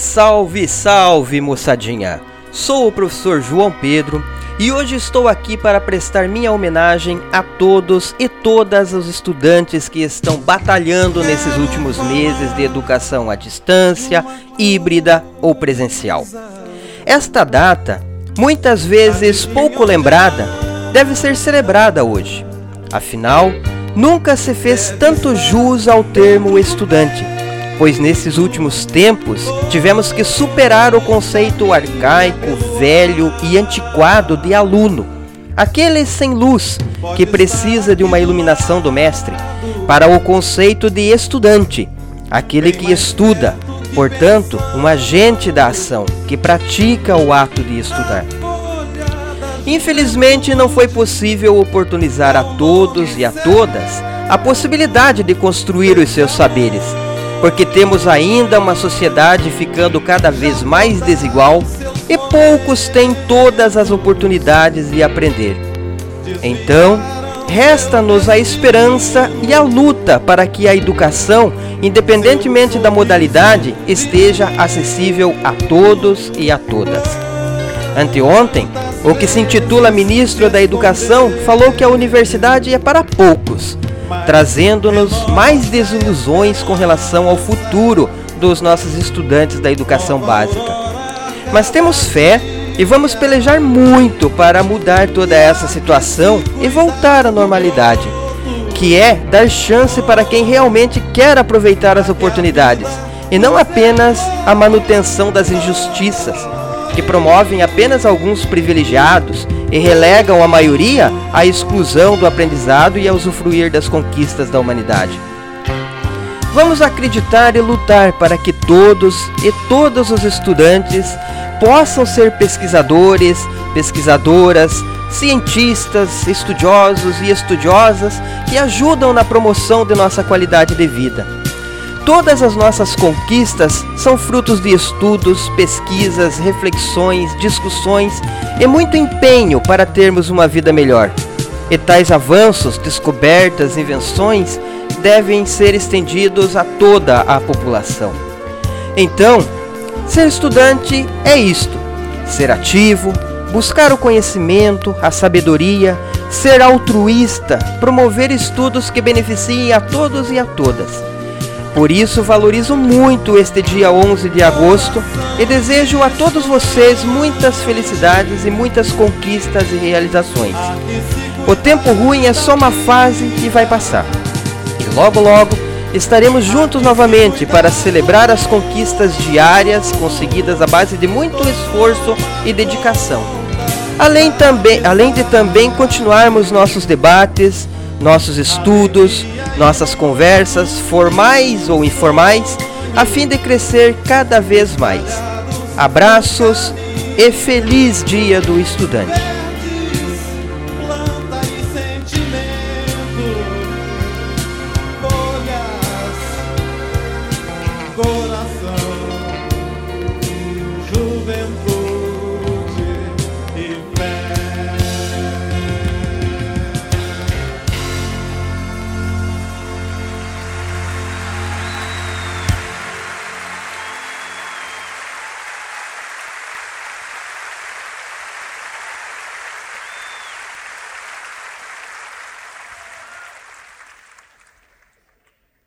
Salve, salve, moçadinha! Sou o professor João Pedro e hoje estou aqui para prestar minha homenagem a todos e todas os estudantes que estão batalhando nesses últimos meses de educação à distância, híbrida ou presencial. Esta data, muitas vezes pouco lembrada, deve ser celebrada hoje. Afinal, nunca se fez tanto jus ao termo estudante pois nesses últimos tempos tivemos que superar o conceito arcaico, velho e antiquado de aluno, aquele sem luz que precisa de uma iluminação do mestre, para o conceito de estudante, aquele que estuda, portanto, um agente da ação que pratica o ato de estudar. Infelizmente, não foi possível oportunizar a todos e a todas a possibilidade de construir os seus saberes porque temos ainda uma sociedade ficando cada vez mais desigual e poucos têm todas as oportunidades de aprender. Então, resta-nos a esperança e a luta para que a educação, independentemente da modalidade, esteja acessível a todos e a todas. Anteontem, o que se intitula Ministro da Educação falou que a universidade é para poucos trazendo-nos mais desilusões com relação ao futuro dos nossos estudantes da educação básica. Mas temos fé e vamos pelejar muito para mudar toda essa situação e voltar à normalidade, que é dar chance para quem realmente quer aproveitar as oportunidades e não apenas a manutenção das injustiças que promovem apenas alguns privilegiados e relegam a maioria à exclusão do aprendizado e a usufruir das conquistas da humanidade. Vamos acreditar e lutar para que todos e todos os estudantes possam ser pesquisadores, pesquisadoras, cientistas, estudiosos e estudiosas que ajudam na promoção de nossa qualidade de vida Todas as nossas conquistas são frutos de estudos, pesquisas, reflexões, discussões e muito empenho para termos uma vida melhor. E tais avanços, descobertas, invenções devem ser estendidos a toda a população. Então, ser estudante é isto: ser ativo, buscar o conhecimento, a sabedoria, ser altruísta, promover estudos que beneficiem a todos e a todas por isso, valorizo muito este dia 11 de agosto e desejo a todos vocês muitas felicidades e muitas conquistas e realizações. O tempo ruim é só uma fase e vai passar. E logo, logo estaremos juntos novamente para celebrar as conquistas diárias conseguidas à base de muito esforço e dedicação. Além, também, além de também continuarmos nossos debates, nossos estudos, nossas conversas, formais ou informais, a fim de crescer cada vez mais. Abraços e feliz Dia do Estudante!